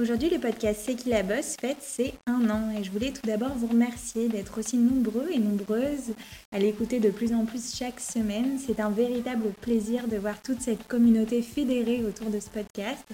Aujourd'hui, le podcast C'est qui la bosse fête c'est un an et je voulais tout d'abord vous remercier d'être aussi nombreux et nombreuses à l'écouter de plus en plus chaque semaine. C'est un véritable plaisir de voir toute cette communauté fédérée autour de ce podcast.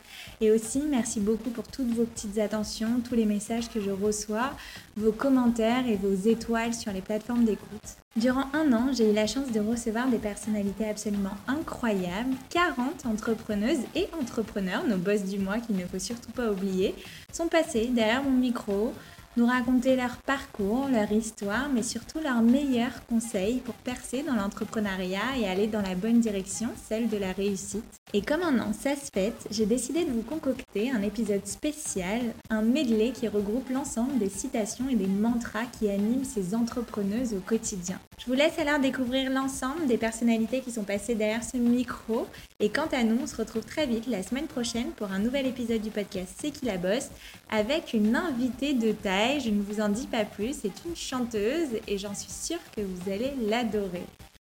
Et aussi, merci beaucoup pour toutes vos petites attentions, tous les messages que je reçois, vos commentaires et vos étoiles sur les plateformes d'écoute. Durant un an, j'ai eu la chance de recevoir des personnalités absolument incroyables, 40 entrepreneuses et entrepreneurs, nos boss du mois qu'il ne faut surtout pas oublier, sont passés derrière mon micro, nous raconter leur parcours, leur histoire, mais surtout leurs meilleurs conseils pour percer dans l'entrepreneuriat et aller dans la bonne direction, celle de la réussite. Et comme un an, ça se fête, j'ai décidé de vous concocter un épisode spécial, un medley qui regroupe l'ensemble des citations et des mantras qui animent ces entrepreneuses au quotidien. Je vous laisse alors découvrir l'ensemble des personnalités qui sont passées derrière ce micro. Et quant à nous, on se retrouve très vite la semaine prochaine pour un nouvel épisode du podcast C'est qui la bosse avec une invitée de taille je ne vous en dis pas plus, c'est une chanteuse et j'en suis sûre que vous allez l'adorer.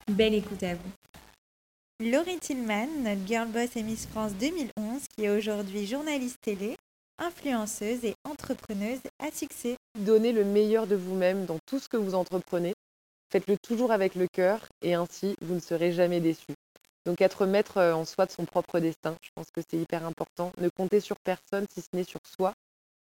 Belle écoute à vous. Laurie Tillman, notre Girl Boss et Miss France 2011, qui est aujourd'hui journaliste télé, influenceuse et entrepreneuse à succès. Donnez le meilleur de vous-même dans tout ce que vous entreprenez. Faites-le toujours avec le cœur et ainsi vous ne serez jamais déçu. Donc être maître en soi de son propre destin, je pense que c'est hyper important. Ne comptez sur personne si ce n'est sur soi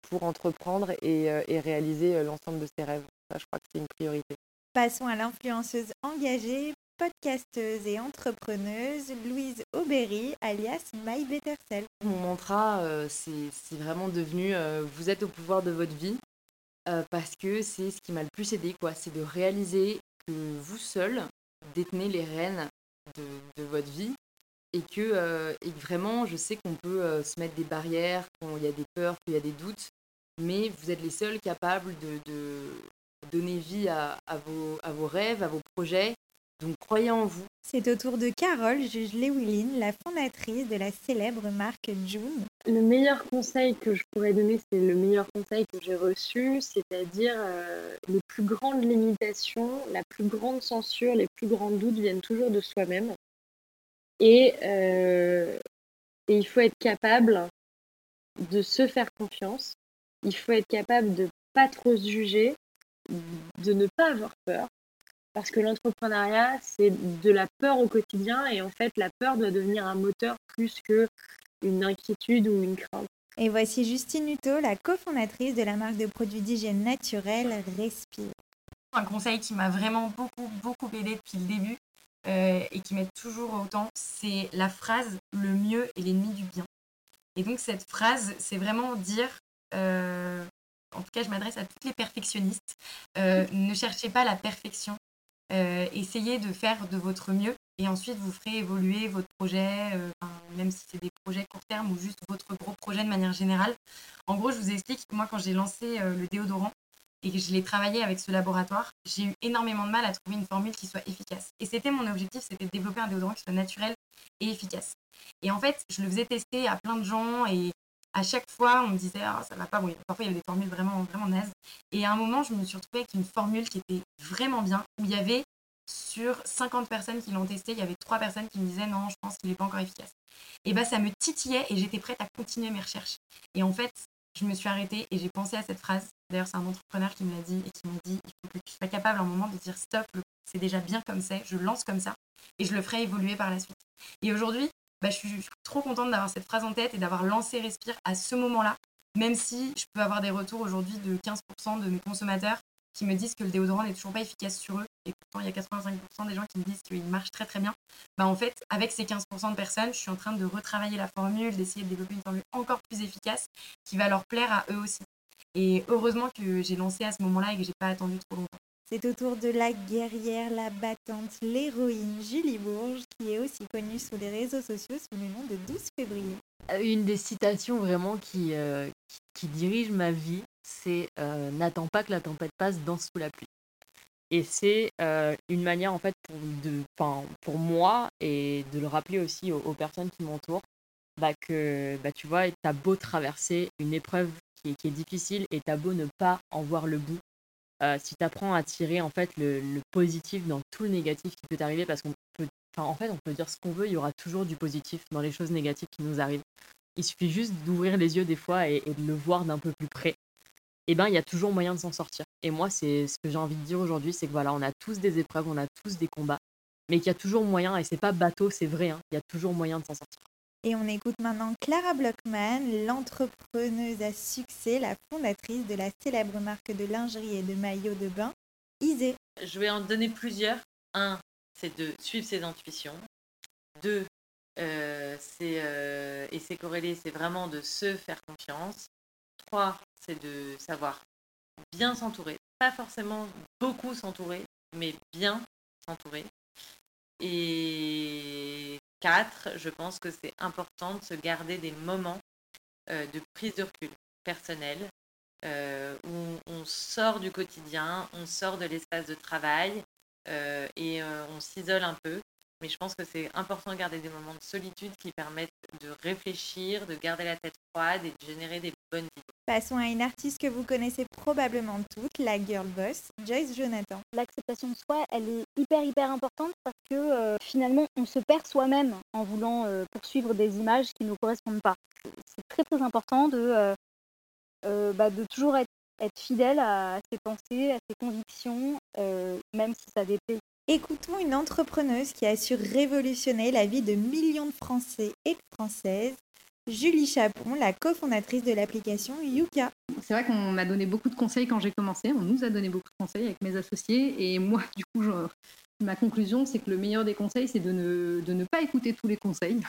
pour entreprendre et, euh, réaliser euh, l'ensemble de ses rêves. Ça, je crois que c'est une priorité. Passons à l'influenceuse engagée, podcasteuse et entrepreneuse Louise Aubéry, alias My Better Self. Mon mantra, euh, c'est vraiment devenu vous êtes au pouvoir de votre vie parce que c'est ce qui m'a le plus aidé, quoi. C'est de réaliser vous seul détenez les rênes de, votre vie et que, vraiment, je sais qu'on peut se mettre des barrières, qu'il y a des peurs, qu'il y a des doutes, mais vous êtes les seuls capables de, donner vie à vos rêves, à vos projets. Donc croyez en vous. C'est au tour de Carole Juge-Lewilin, la fondatrice de la célèbre marque June. Le meilleur conseil que je pourrais donner, c'est le meilleur conseil que j'ai reçu, c'est-à-dire euh, les plus grandes limitations, la plus grande censure, les plus grands doutes viennent toujours de soi-même. Et, euh, il faut être capable de se faire confiance il faut être capable de pas trop se juger, de ne pas avoir peur. Parce que l'entrepreneuriat, c'est de la peur au quotidien et en fait, la peur doit devenir un moteur plus que une inquiétude ou une crainte. Et voici Justine Hutto, la cofondatrice de la marque de produits d'hygiène naturelle Respire. Un conseil qui m'a vraiment beaucoup, beaucoup aidé depuis le début euh, et qui m'aide toujours autant, c'est la phrase le mieux est l'ennemi du bien. Et donc cette phrase, c'est vraiment dire euh, en tout cas je m'adresse à toutes les perfectionnistes, euh, ne cherchez pas la perfection, essayez de faire de votre mieux et ensuite vous ferez évoluer votre projet, même si c'est des projets court terme ou juste votre gros projet de manière générale. En gros, je vous explique, moi quand j'ai lancé le déodorant, et que je l'ai travaillé avec ce laboratoire, j'ai eu énormément de mal à trouver une formule qui soit efficace. Et c'était mon objectif, c'était de développer un déodorant qui soit naturel et efficace. Et en fait, je le faisais tester à plein de gens et à chaque fois, on me disait, ah, ça va pas. Oui, parfois, il y avait des formules vraiment, vraiment nazes. Et à un moment, je me suis retrouvée avec une formule qui était vraiment bien, où il y avait, sur 50 personnes qui l'ont testé, il y avait 3 personnes qui me disaient, non, je pense qu'il n'est pas encore efficace. Et bien, ça me titillait et j'étais prête à continuer mes recherches. Et en fait, je me suis arrêtée et j'ai pensé à cette phrase. D'ailleurs, c'est un entrepreneur qui me l'a dit et qui m'a dit, il faut que tu sois capable à un moment de dire, stop, c'est déjà bien comme c'est, je lance comme ça et je le ferai évoluer par la suite. Et aujourd'hui, bah, je, suis, trop contente d'avoir cette phrase en tête et d'avoir lancé Respire à ce moment-là, même si je peux avoir des retours aujourd'hui de 15% de mes consommateurs qui me disent que le déodorant n'est toujours pas efficace sur eux, et pourtant il y a 85% des gens qui me disent qu'il marche très très bien, bah en fait, avec ces 15% de personnes, je suis en train de retravailler la formule, d'essayer de développer une formule encore plus efficace qui va leur plaire à eux aussi. Et heureusement que j'ai lancé à ce moment-là et que j'ai pas attendu trop longtemps. C'est au tour de la guerrière, la battante, l'héroïne Julie Bourges, qui est aussi connue sur les réseaux sociaux sous le nom de 12 février. Euh, une des citations vraiment qui, euh, qui, dirige ma vie, c'est euh, N'attends pas que la tempête passe, danse sous la pluie. Et c'est une manière en fait pour, de, pour moi et de le rappeler aussi aux, personnes qui m'entourent bah, que bah, tu vois, t'as beau traverser une épreuve qui est, qui est difficile et t'as beau ne pas en voir le bout, euh, si tu apprends à tirer en fait le, positif dans tout le négatif qui peut t'arriver, parce qu'on peut, en fait, on peut dire ce qu'on veut, il y aura toujours du positif dans les choses négatives qui nous arrivent. il suffit juste d'ouvrir les yeux des fois et, de le voir d'un peu plus près. Et eh ben, il y a toujours moyen de s'en sortir. Et moi, c'est ce que j'ai envie de dire aujourd'hui, c'est que voilà, on a tous des épreuves, on a tous des combats, mais qu'il y a toujours moyen, et c'est pas bateau, c'est vrai, hein, il y a toujours moyen de s'en sortir. Et on écoute maintenant Clara Blockman, l'entrepreneuse à succès, la fondatrice de la célèbre marque de lingerie et de maillots de bain, Isée. Je vais en donner plusieurs. Un, c'est de suivre ses intuitions. Deux, euh, c'est euh, et c'est corrélé, c'est vraiment de se faire confiance. Trois, c'est de savoir bien s'entourer, pas forcément beaucoup s'entourer, mais bien s'entourer. Et quatre, je pense que c'est important de se garder des moments euh, de prise de recul personnel où on sort du quotidien, on sort de l'espace de travail et on s'isole un peu mais je pense que c'est important de garder des moments de solitude qui permettent de réfléchir, de garder la tête froide et de générer des Passons à une artiste que vous connaissez probablement toutes, la girl boss, Joyce Jonathan. L'acceptation de soi, elle est hyper hyper importante parce que euh, finalement on se perd soi-même en voulant euh, poursuivre des images qui ne nous correspondent pas. C'est très très important de, euh, bah, de toujours être, être, fidèle à ses pensées, à ses convictions, même si ça déplaît Écoutons une entrepreneuse qui a su révolutionner la vie de millions de Français et de Françaises, Julie Chapon, la cofondatrice de l'application Yuka. C'est vrai qu'on m'a donné beaucoup de conseils quand j'ai commencé, on nous a donné beaucoup de conseils avec mes associés et moi du coup je, ma conclusion, c'est que le meilleur des conseils, c'est de ne, de ne pas écouter tous les conseils.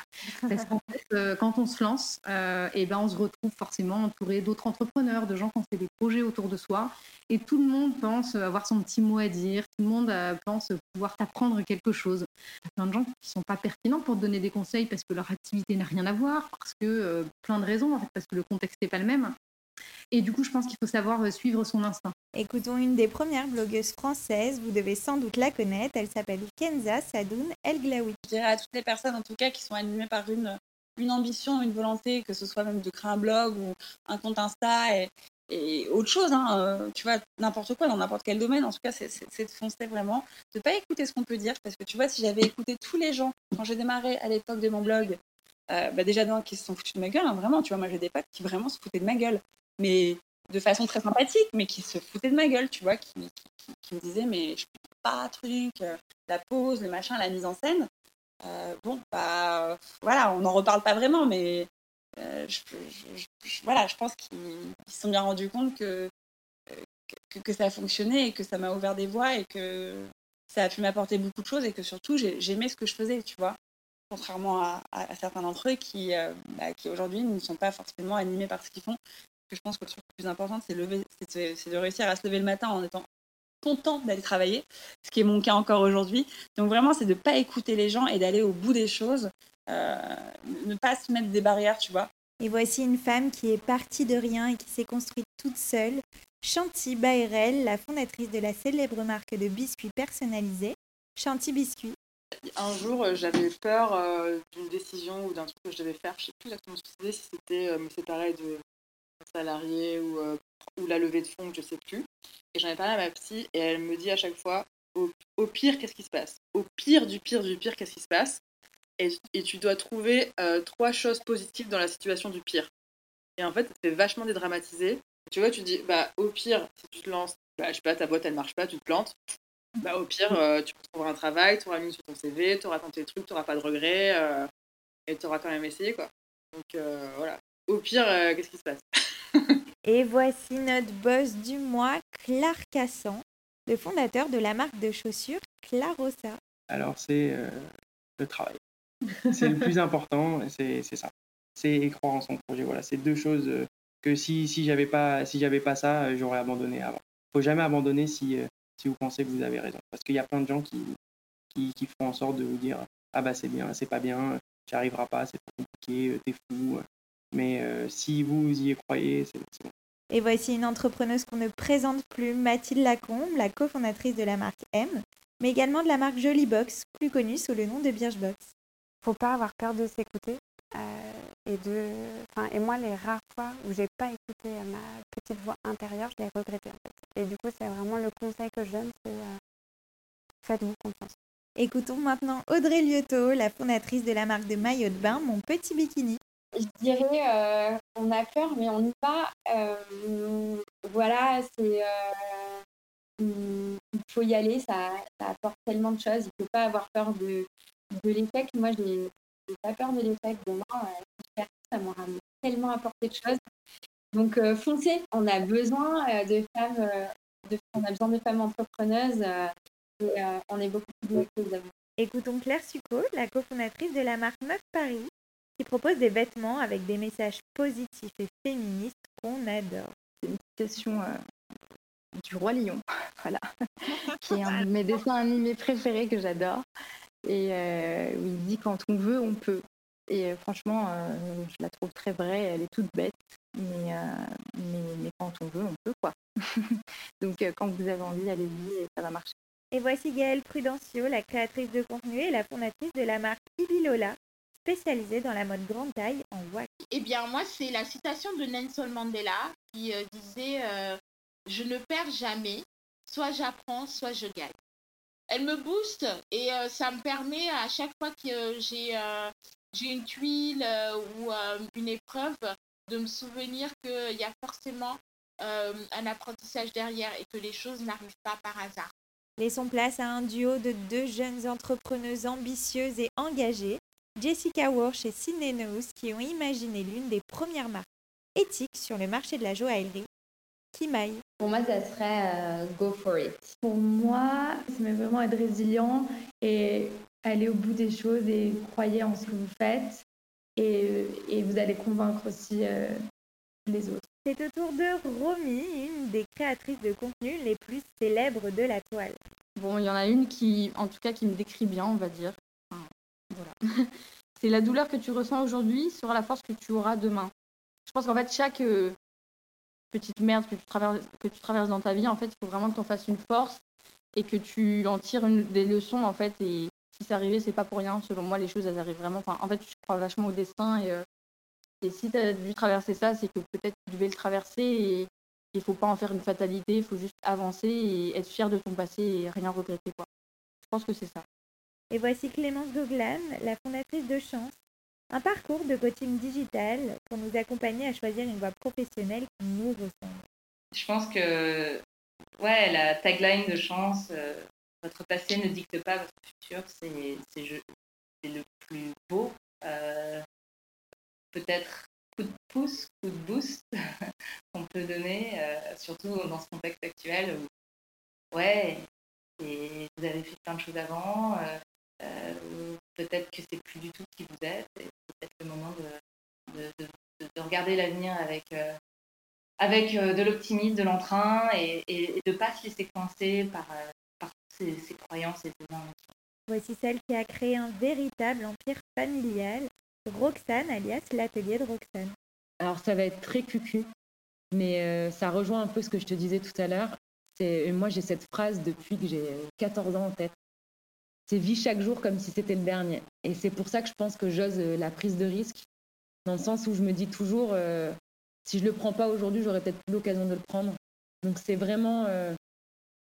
Parce qu'en fait, euh, quand on se lance, et euh, eh ben, on se retrouve forcément entouré d'autres entrepreneurs, de gens qui ont fait des projets autour de soi. Et tout le monde pense avoir son petit mot à dire, tout le monde euh, pense pouvoir t'apprendre quelque chose. Il y a plein de gens qui ne sont pas pertinents pour te donner des conseils parce que leur activité n'a rien à voir, parce que plein de raisons, en fait, parce que le contexte n'est pas le même. Et du coup, je pense qu'il faut savoir euh, suivre son instinct. Écoutons une des premières blogueuses françaises, vous devez sans doute la connaître, elle s'appelle Kenza Sadoun El Glaoui. Je dirais à toutes les personnes en tout cas qui sont animées par une, une ambition, une volonté, que ce soit même de créer un blog ou un compte Insta et, et autre chose, hein, euh, tu vois, n'importe quoi, dans n'importe quel domaine, en tout cas, c'est de foncer vraiment, de pas écouter ce qu'on peut dire, parce que tu vois, si j'avais écouté tous les gens, quand j'ai démarré à l'époque de mon blog, euh, bah déjà d'un qui se sont foutus de ma gueule, hein, vraiment, tu vois, moi j'ai des potes qui vraiment se foutaient de ma gueule mais de façon très sympathique, mais qui se foutait de ma gueule, tu vois, qui, me disait mais je peux pas truc, euh, la pose, le machin, la mise en scène. Euh, bon, bah voilà, on n'en reparle pas vraiment, mais euh, je, voilà, je pense qu'ils se sont bien rendus compte que, que, ça a fonctionné et que ça m'a ouvert des voies et que ça a pu m'apporter beaucoup de choses et que surtout j'aimais ce que je faisais, tu vois. Contrairement à, certains d'entre eux qui, bah, qui aujourd'hui ne sont pas forcément animés par ce qu'ils font, que je pense que le truc le plus important, c'est de réussir à se lever le matin en étant content d'aller travailler, ce qui est mon cas encore aujourd'hui. Donc vraiment, c'est de ne pas écouter les gens et d'aller au bout des choses, euh, ne pas se mettre des barrières, tu vois. Et voici une femme qui est partie de rien et qui s'est construite toute seule, Chanty Bayrel, la fondatrice de la célèbre marque de biscuits personnalisés, Chanty Biscuits. Un jour, euh, j'avais peur euh, d'une décision ou d'un truc que je devais faire. Je ne sais plus exactement ce que c'était, si c'était me séparer de salarié ou, euh, ou la levée de fonds, je sais plus. Et j'en ai parlé à ma psy et elle me dit à chaque fois au, pire, qu'est-ce qui se passe? Au pire du pire du pire, qu'est-ce qui se passe? Et, tu dois trouver euh, trois choses positives dans la situation du pire. Et en fait, ça vachement dédramatiser. Tu vois, tu dis, bah, au pire, si tu te lances, bah, je sais pas, ta boîte elle marche pas, tu te plantes. Bah, au pire, euh, tu trouveras un travail, tu auras mis sur ton CV, tu auras tenté le truc, tu n'auras pas de regrets et tu auras quand même essayé. quoi. Donc voilà. Au pire, qu'est-ce qui se passe? et voici notre boss du mois, Clark Cassan, le fondateur de la marque de chaussures Clarossa. Alors, c'est euh, le travail. C'est le plus important, c'est ça. C'est croire en son projet. Voilà, c'est deux choses euh, que si, si j'avais pas, si pas ça, euh, j'aurais abandonné avant. Il faut jamais abandonner si, si vous pensez que vous avez raison. Parce qu'il y a plein de gens qui, qui, qui, font en sorte de vous dire Ah bah c'est bien, c'est pas bien, tu arriveras pas, c'est trop compliqué, t'es fou. Mais si vous y croyez, c'est bon. Et voici une entrepreneuse qu'on ne présente plus, Mathilde Lacombe, la cofondatrice de la marque M, mais également de la marque Jolie Box, plus connue sous le nom de Birchbox. Faut pas avoir peur de s'écouter. Euh, et, de... enfin, et moi, les rares fois où j'ai pas écouté ma petite voix intérieure, je l'ai regretté en fait. Et du coup, c'est vraiment le conseil que je donne, c'est euh, faites-vous confiance. Écoutons maintenant Audrey Liotto, la fondatrice de la marque de maillot de bain Mon Petit Bikini. Je dirais, euh, on a peur, mais on y va. Euh, voilà, c'est. Euh, il faut y aller, ça, apporte tellement de choses. Il ne faut pas avoir peur de, de l'échec. Moi, je n'ai pas peur de l'échec. Demain, ça m'aura tellement apporté de choses. Donc, foncez. On a besoin de femmes. On a besoin de femmes entrepreneuses. et on est beaucoup plus que vous Écoutons Claire Succo, la cofondatrice de la marque Meuf Paris, qui propose des vêtements avec des messages positifs et féministes qu'on adore. C'est une citation euh, du Roi Lion, voilà, qui est un de mes dessins animés préférés que j'adore. Et euh, où il dit quand on veut, on peut. Et euh, franchement, je la trouve très vraie, elle est toute bête, mais, mais, mais quand on veut, on peut quoi. Donc quand vous avez envie, allez-y et ça va marcher. Et voici Gaëlle Prudencio, la créatrice de contenu et la fondatrice de la marque Ibilola, spécialisée dans la mode grande taille en wax. Eh bien, moi, c'est la citation de Nelson Mandela qui euh, disait euh, Je ne perds jamais, soit j'apprends, soit je gagne. Elle me booste et euh, ça me permet à chaque fois que j'ai j'ai une tuile ou une épreuve de me souvenir qu'il y a forcément un apprentissage derrière et que les choses n'arrivent pas par hasard. Laissons place à un duo de deux jeunes entrepreneuses ambitieuses et engagées, Jessica Walsh et Sydney Knowles, qui ont imaginé l'une des premières marques éthiques sur le marché de la joaillerie, Kimai. Pour moi, ça serait euh, Go for it. Pour moi, c'est vraiment être résilient et aller au bout des choses et croyer en ce que vous faites. Et, et vous allez convaincre aussi euh, les autres. C'est au tour de Romy, une des créatrices de contenu les plus célèbres de la toile. Bon, il y en a une qui, en tout cas, qui me décrit bien, on va dire. c'est la douleur que tu ressens aujourd'hui sera la force que tu auras demain. Je pense qu'en fait, chaque euh, petite merde que tu, traverses, tu dans ta vie, en fait, il faut vraiment que tu en fasses une force et que tu en tires des leçons, en fait. Et si c'est arrivé, c'est pas pour rien. Selon moi, les choses, elles arrivent vraiment. En fait, je crois vachement au destin et euh, si tu as dû traverser ça, c'est que peut-être tu devais le traverser et il faut pas en faire une fatalité, il faut juste avancer et être fier de ton passé et rien regretter. Je pense que c'est ça. Et voici Clémence Goglan, la fondatrice de Chance, un parcours de coaching digital pour nous accompagner à choisir une voie professionnelle qui nous ressemble. Je pense que ouais, la tagline de Chance, euh, votre passé ne dicte pas votre futur, c'est le plus beau. Euh, peut-être coup de pouce, coup de boost qu'on peut donner, euh, surtout dans ce contexte actuel où, ouais, et vous avez fait plein de choses avant, peut-être que c'est plus du tout qui vous êtes, et peut-être le moment de, de, de, regarder l'avenir avec, avec de l'optimisme, de l'entrain, et, et, de ne pas se laisser coincer par, par ces, ces croyances et ces Voici celle qui a créé un véritable empire familial Roxane, alias l'atelier de Roxane. Alors ça va être très cucu, mais euh, ça rejoint un peu ce que je te disais tout à l'heure. C'est, moi j'ai cette phrase depuis que j'ai 14 ans en tête. C'est vie chaque jour comme si c'était le dernier. Et c'est pour ça que je pense que j'ose euh, la prise de risque, dans le sens où je me dis toujours, euh, si je le prends pas aujourd'hui, j'aurai peut-être plus l'occasion de le prendre. Donc c'est vraiment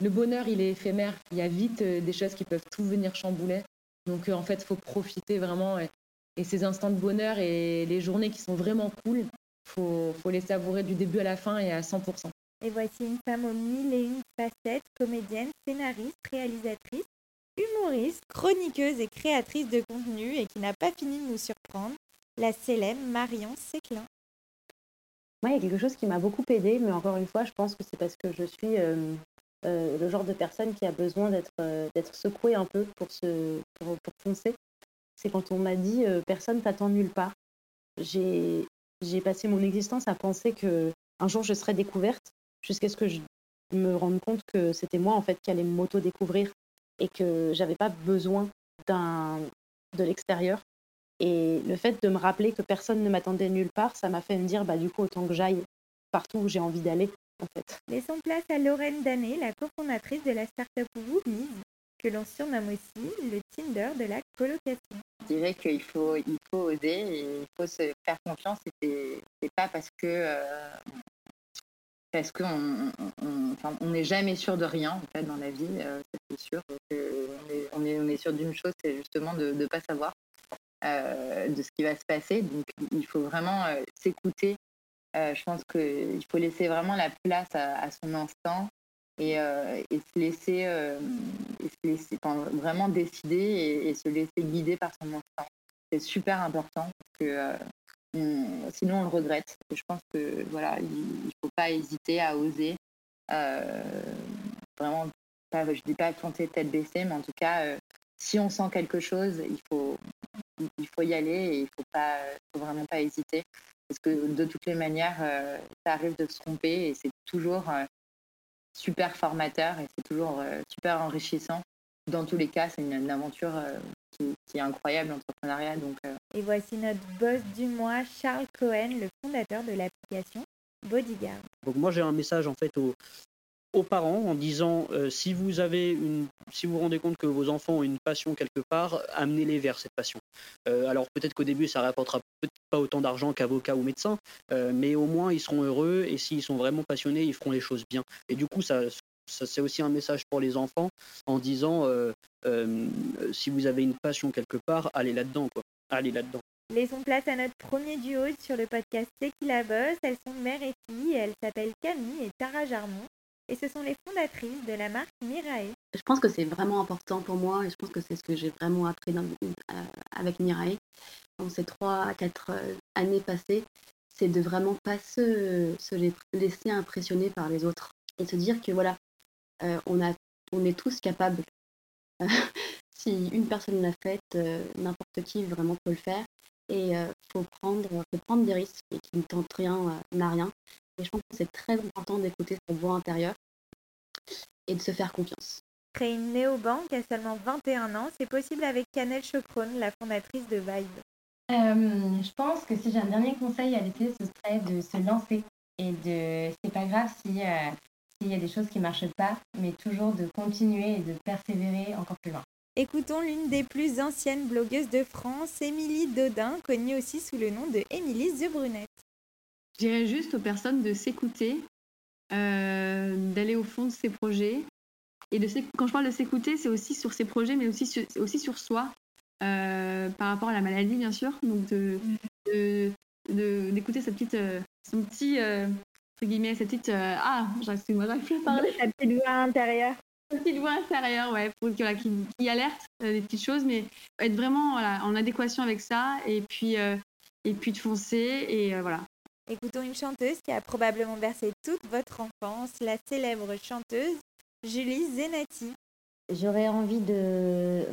le bonheur, il est éphémère. Il y a vite des choses qui peuvent tout venir chambouler. Donc en fait, il faut profiter vraiment et ces instants de bonheur et les journées qui sont vraiment cool, faut, faut les savourer du début à la fin et à 100%. Et voici une femme aux mille et une facettes, comédienne, scénariste, réalisatrice, humoriste, chroniqueuse et créatrice de contenu et qui n'a pas fini de nous surprendre, la célèbre Marion Séclin. Moi, il y a quelque chose qui m'a beaucoup aidée, mais encore une fois, je pense que c'est parce que je suis euh, euh, le genre de personne qui a besoin d'être euh, secouée un peu pour, se, pour foncer c'est quand on m'a dit euh, personne t'attend nulle part. J'ai passé mon existence à penser que un jour je serais découverte jusqu'à ce que je me rende compte que c'était moi en fait qui allais m'auto-découvrir et que j'avais pas besoin d'un de l'extérieur. Et le fait de me rappeler que personne ne m'attendait nulle part, ça m'a fait me dire bah du coup autant que j'aille partout où j'ai envie d'aller en fait. Laissons place à Lorraine Danet, la cofondatrice de la startup Woomies, que l'on surnomme aussi le Tinder de la colocation. Je dirais qu'il faut, il faut oser et il faut se faire confiance et c'est pas parce que euh, parce qu'on on n'est jamais sûr de rien en fait dans la vie, euh, c'est sûr. est, on, est, sûr d'une chose, c'est justement de ne pas savoir. euh, de ce qui va se passer. Donc, il faut vraiment euh, s'écouter. Euh, je pense qu'il faut laisser vraiment la place à, son instinct et, euh, se laisser, euh, vraiment décider et, se laisser guider par son instinct. C'est super important euh, on- sinon on le regrette. Et je pense que voilà, il ne faut pas hésiter à oser. Euh, vraiment, je dis pas tenter tête baissée, mais en tout cas, euh, si on sent quelque chose, il faut, il faut y aller et il faut pas, faut vraiment pas hésiter. Parce que de toutes les manières, euh, ça arrive de se tromper et c'est toujours super formateur et c'est toujours super enrichissant. Dans tous les cas, c'est une, aventure qui, qui est incroyable, l'entrepreneuriat. Donc, euh, Et voici notre boss du mois, Charles Cohen, le fondateur de l'application Bodyguard. Donc moi j'ai un message en fait aux, aux parents en disant euh, si vous avez une si vous vous rendez compte que vos enfants ont une passion quelque part, amenez-les vers cette passion. Euh, alors peut-être qu'au début ça rapportera peut-être pas autant d'argent qu'avocat ou médecin, euh, mais au moins ils seront heureux et s'ils sont vraiment passionnés, ils feront les choses bien. Et du coup ça, ça c'est aussi un message pour les enfants en disant euh, euh, si vous avez une passion quelque part, allez là-dedans quoi. Allez là-dedans. Laissons place à notre premier duo sur le podcast C'est qui la bosse. Elles sont mère et fille et elles s'appellent Camille et Tara Jarmon. Et ce sont les fondatrices de la marque Mirae. Je pense que c'est vraiment important pour moi et je pense que c'est ce que j'ai vraiment appris dans- euh, avec Mirae dans ces trois à quatre euh, années passées, c'est de vraiment pas se, se la- laisser impressionner par les autres et se dire que voilà, on, a, on est tous capables. si une personne l'a fait, euh, n'importe qui vraiment peut le faire et il faut, prendre, faut prendre des risques et qui ne tente rien euh, n'a rien. Et je pense que c'est très important d'écouter sa voix intérieure et de se faire confiance. Créer une néobanque à seulement 21 ans, c'est possible avec Canel Chocron, la fondatrice de Vibe. Euh, je pense que si j'ai un dernier conseil à laisser, ce serait de se lancer et de. C'est pas grave si euh, s'il y a des choses qui marchent pas, mais toujours de continuer et de persévérer encore plus loin. Écoutons l'une des plus anciennes blogueuses de France, Émilie Dodin, connue aussi sous le nom de Émilie The Brunette. Je dirais juste aux personnes de s'écouter, euh, d'aller au fond de ses projets. Et de quand je parle de s'écouter, c'est aussi sur ses projets, mais aussi sur, aussi sur soi, euh, par rapport à la maladie, bien sûr. Donc, de, de- de- d'écouter sa petite, euh, son petit, euh, guillemets, sa petite. euh, ah, excuse-moi, j'arrive plus à parler. Sa petite voix intérieure. Sa petite voix intérieure, ouais, pour, voilà, qui, qui alerte euh, des petites choses, mais être vraiment voilà, en adéquation avec ça, et puis, euh, et puis de foncer, et euh, voilà. Écoutons une chanteuse qui a probablement bercé toute votre enfance, la célèbre chanteuse Julie Zenati. J'aurais envie de.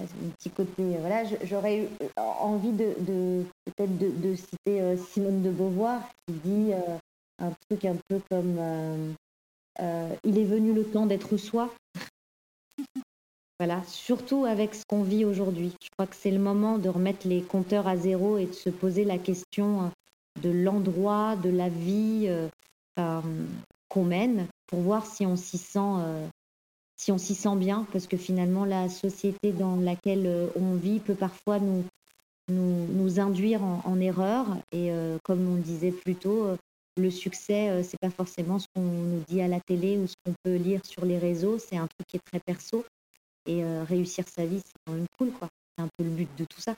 Un petit côté. Voilà, je- j'aurais eu euh, envie de, de- peut-être de, de citer euh, Simone de Beauvoir qui dit euh, un truc un peu comme euh, euh, Il est venu le temps d'être soi. Voilà, surtout avec ce qu'on vit aujourd'hui. Je crois que c'est le moment de remettre les compteurs à zéro et de se poser la question euh, de l'endroit, de la vie euh, qu'on mène pour voir si on s'y sent, euh, si on s'y sent bien, parce que finalement la société dans laquelle euh, on vit peut parfois nous, nous, nous induire en, en erreur. Et euh, comme on disait plus tôt, euh, le succès, euh, c'est pas forcément ce qu'on nous dit à la télé ou ce qu'on peut lire sur les réseaux. C'est un truc qui est très perso. Et euh, réussir sa vie, c'est quand même cool, quoi. C'est un peu le but de tout ça.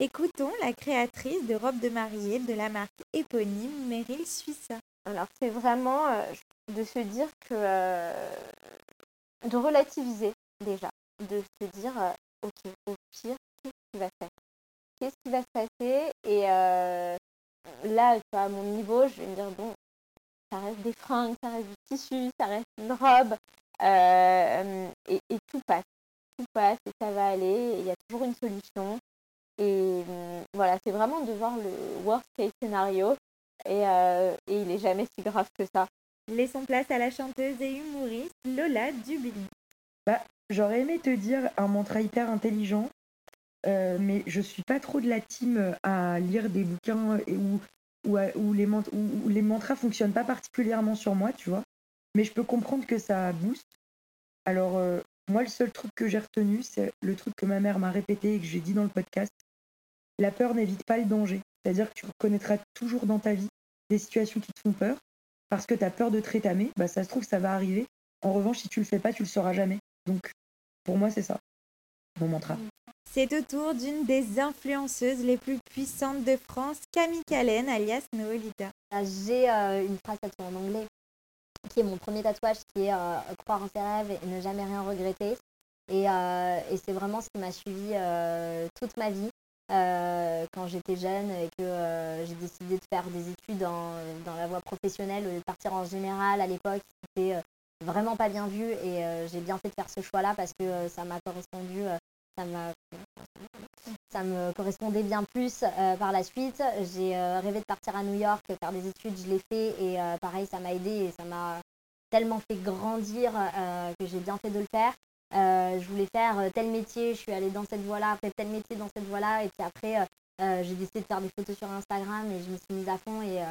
Écoutons la créatrice de robes de mariée de la marque éponyme Meryl Suissa. Alors c'est vraiment euh, de se dire que euh, de relativiser déjà, de se dire euh, ok au pire qu'est-ce qui va se passer, qu'est-ce qui va se passer? Et euh, là à mon niveau je vais me dire bon ça reste des fringues, ça reste du tissu, ça reste une robe euh, et, tout passe, tout passe et ça va aller, il y a toujours une solution. Et hum, voilà c'est vraiment de voir le worst case scénario et, et il est jamais si grave que ça. Laissons place à la chanteuse et humoriste Lola Dublin. Bah, j'aurais aimé te dire un mantra hyper intelligent, euh, mais je suis pas trop de la team à lire des bouquins où les mantras fonctionnent pas particulièrement sur moi, tu vois. Mais je peux comprendre que ça booste. Alors, euh, moi, le seul truc que j'ai retenu, c'est le truc que ma mère m'a répété et que j'ai dit dans le podcast. La peur n'évite pas le danger. C'est-à-dire que tu reconnaîtras toujours dans ta vie des situations qui te font peur parce que tu as peur de te rétamer. Bah, ça se trouve, ça va arriver. En revanche, si tu le fais pas, tu le sauras jamais. Donc, pour moi, c'est ça, mon mantra. C'est au tour d'une des influenceuses les plus puissantes de France, Camille Callen, alias Noelita. J'ai euh, une phrase tatouée en anglais, qui est mon premier tatouage, qui est euh, croire en ses rêves et ne jamais rien regretter. Et, euh, et c'est vraiment ce qui m'a suivi toute ma vie. Quand j'étais jeune et que j'ai décidé de faire des études dans, la voie professionnelle, de partir en général à l'époque, c'était vraiment pas bien vu et j'ai bien fait de faire ce choix-là parce que ça m'a correspondu ça ça me correspondait bien plus euh, par la suite. J'ai euh, rêvé de partir à New York, faire des études, je l'ai fait et euh, pareil, ça m'a aidé et ça m'a tellement fait grandir que j'ai bien fait de le faire. Je voulais faire tel métier, je suis allée dans cette voie-là, après tel métier dans cette voie-là et puis après j'ai décidé de faire des photos sur Instagram et je me suis mise à fond et,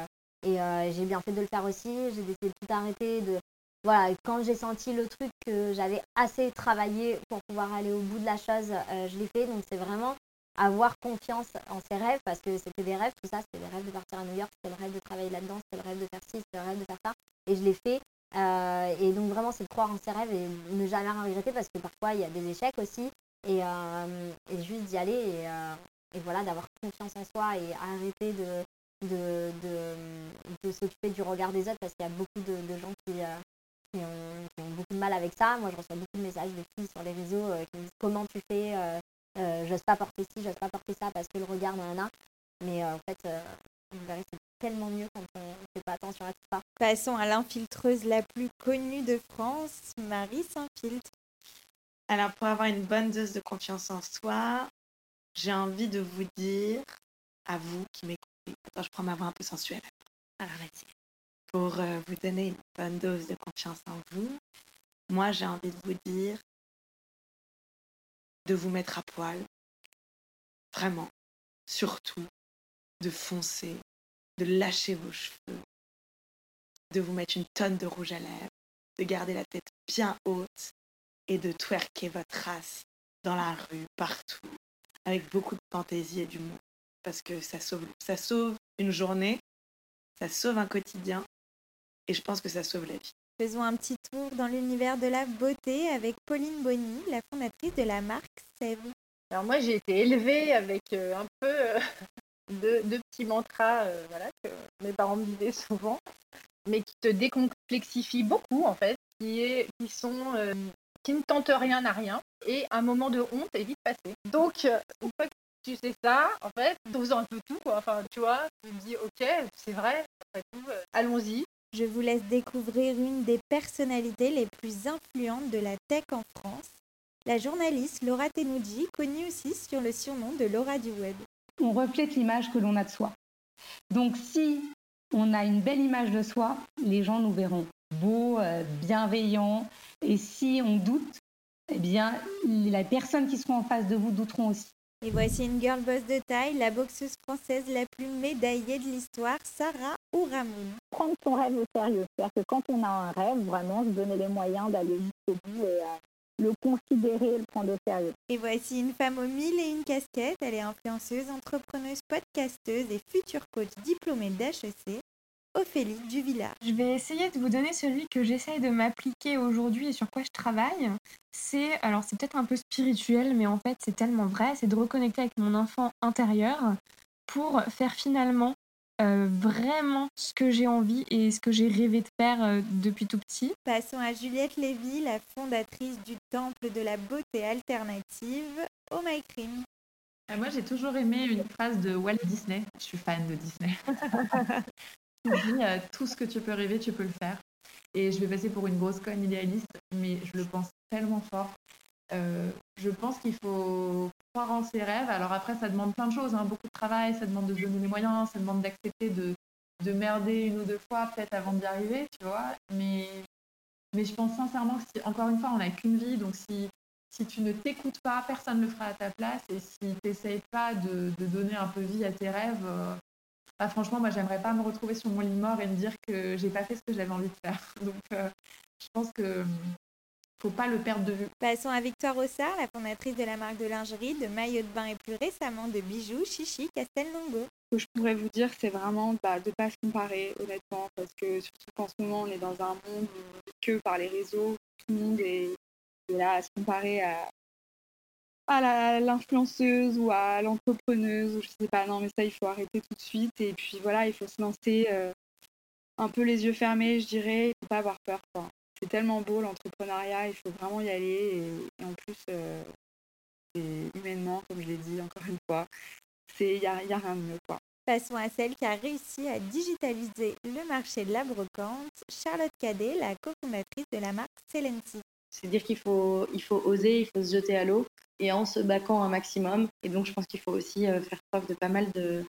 et j'ai bien fait de le faire aussi. J'ai décidé de tout arrêter, de, voilà, quand j'ai senti le truc que j'avais assez travaillé pour pouvoir aller au bout de la chose, euh, je l'ai fait. Donc c'est vraiment avoir confiance en ses rêves parce que c'était des rêves, tout ça, c'était des rêves de partir à New York, c'était le rêve de travailler là-dedans, c'était le rêve de faire ci, c'était le rêve de faire ça. Et je l'ai fait. Euh, et donc vraiment, c'est de croire en ses rêves et ne jamais rien regretter parce que parfois, il y a des échecs aussi. Et, euh, juste d'y aller et, et voilà, d'avoir confiance en soi et arrêter de, de, de, s'occuper du regard des autres parce qu'il y a beaucoup de, gens qui, qui ont, beaucoup de mal avec ça. Moi, je reçois beaucoup de messages de filles sur les réseaux euh, qui me disent comment tu fais, euh, euh, j'ose pas porter ci, j'ose pas porter ça parce que le regard, a. Mais en fait, tellement mieux quand on ne fait pas attention à tout ça. Passons à l'infiltreuse la plus connue de France, Marie Saint-Filtre. Alors, pour avoir une bonne dose de confiance en soi, j'ai envie de vous dire, à vous qui m'écoutez, attends, je prends ma voix un peu sensuelle. Alors, vas-y pour euh, vous donner une bonne dose de confiance en vous, moi j'ai envie de vous dire de vous mettre à poil, vraiment, surtout de foncer, de lâcher vos cheveux, de vous mettre une tonne de rouge à lèvres, de garder la tête bien haute et de twerker votre race dans la rue, partout, avec beaucoup de fantaisie et d'humour. Parce que ça sauve, ça sauve une journée, ça sauve un quotidien et je pense que ça sauve la vie. Faisons un petit tour dans l'univers de la beauté avec Pauline Bonny, la fondatrice de la marque Sève. Alors moi j'ai été élevée avec euh, un peu euh, de, petits mantras euh, voilà, que mes parents me disaient souvent, mais qui te décomplexifient beaucoup en fait, qui, est, qui sont qui ne tentent rien à rien et un moment de honte est vite passé. Donc une fois que tu sais ça, en fait, t'oses un peu tout quoi. Enfin tu vois, tu me dis ok c'est vrai, allons-y. Je vous laisse découvrir une des personnalités les plus influentes de la tech en France, la journaliste Laura Tenoudji, connue aussi sur le surnom de Laura du web. On reflète l'image que l'on a de soi. Donc si on a une belle image de soi, les gens nous verront beaux, euh, bienveillants. Et si on doute, eh bien, les personnes qui seront en face de vous douteront aussi. Et voici une girl boss de taille, la boxeuse française la plus médaillée de l'histoire, Sarah Ouramoun. Prendre son rêve au sérieux. C'est-à-dire que quand on a un rêve, vraiment se donner les moyens d'aller jusqu'au bout et le considérer et le prendre au sérieux. Et voici une femme aux mille et une casquettes. Elle est influenceuse, entrepreneuse, podcasteuse et future coach diplômée d'HEC. Ophélie du village. Je vais essayer de vous donner celui que j'essaye de m'appliquer aujourd'hui et sur quoi je travaille. C'est, alors c'est peut-être un peu spirituel, mais en fait c'est tellement vrai, c'est de reconnecter avec mon enfant intérieur pour faire finalement euh, vraiment ce que j'ai envie et ce que j'ai rêvé de faire euh, depuis tout petit. Passons à Juliette Lévy, la fondatrice du Temple de la beauté alternative, Oh My Cream. Euh, moi, j'ai toujours aimé une phrase de Walt Disney. Je suis fan de Disney. tout ce que tu peux rêver, tu peux le faire. Et je vais passer pour une grosse conne idéaliste, mais je le pense tellement fort. Euh, je pense qu'il faut croire en ses rêves. Alors après, ça demande plein de choses, hein. beaucoup de travail, ça demande de se donner les moyens, ça demande d'accepter de, de merder une ou deux fois peut-être avant d'y arriver, tu vois. Mais, mais je pense sincèrement que si, encore une fois, on n'a qu'une vie, donc si, si tu ne t'écoutes pas, personne ne le fera à ta place. Et si tu n'essayes pas de, de, donner un peu vie à tes rêves, euh, bah, franchement, moi, j'aimerais pas me retrouver sur mon lit mort et me dire que j'ai pas fait ce que j'avais envie de faire. Donc, euh, je pense que faut pas le perdre de vue. Passons à Victoire Ossard, la fondatrice de la marque de lingerie, de maillots de bain et plus récemment de bijoux Chichi Castelnongo. Ce que je pourrais vous dire, c'est vraiment bah, de ne pas se comparer, honnêtement, parce que surtout qu'en ce moment, on est dans un monde que par les réseaux, tout le monde est, là à se comparer à, à l'influenceuse ou à l'entrepreneuse ou je sais pas. Non, mais ça, il faut arrêter tout de suite. Et puis voilà, il faut se lancer euh, un peu les yeux fermés, je dirais. Il faut pas avoir peur. C'est tellement beau l'entrepreneuriat, il faut vraiment y aller. Et, en plus, euh, humainement, comme je l'ai dit encore une fois, il n'y a, y a rien de mieux. Quoi. Passons à celle qui a réussi à digitaliser le marché de la brocante, Charlotte Cadet, la cofondatrice de la marque Celency. C'est dire qu'il faut, il faut oser, il faut se jeter à l'eau et en se baquant un maximum. Et donc, je pense qu'il faut aussi euh, faire preuve de pas mal de,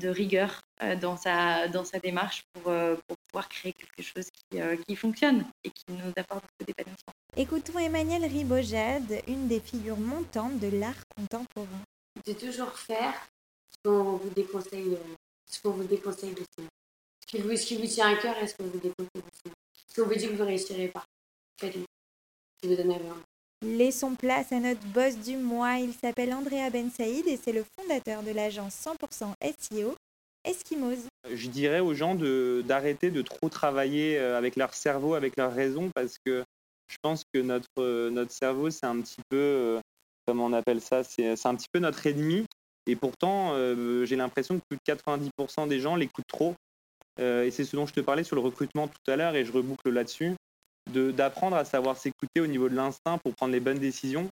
de rigueur dans, sa, dans sa démarche pour, euh, pour pouvoir créer quelque chose qui, qui fonctionne et qui nous apporte beaucoup d'épanouissement. Écoutons Emmanuelle Ribojade, une des figures montantes de l'art contemporain. De toujours faire ce qu'on vous déconseille, ce qu'on vous déconseille de faire. Ce qui vous, ce qui vous tient à cœur est ce qu'on vous déconseille de faire. Ce qu'on vous dit que vous ne réussirez pas. Faites-le. Si vous donnez Laissons place à notre boss du mois. Il s'appelle Andrea Ben Saïd et c'est le fondateur de l'agence 100% SEO, Eskimos. Je dirais aux gens d'arrêter de, trop travailler euh, avec leur cerveau, avec leur raison, parce que je pense que notre, euh, notre cerveau, c'est un petit peu, euh, comment on appelle ça, c'est un petit peu notre ennemi. Et pourtant, j'ai l'impression que plus de 90% des gens l'écoutent trop. et c'est ce dont je te parlais sur le recrutement tout à l'heure, et je reboucle là-dessus d'apprendre à savoir s'écouter au niveau de l'instinct pour prendre les bonnes décisions.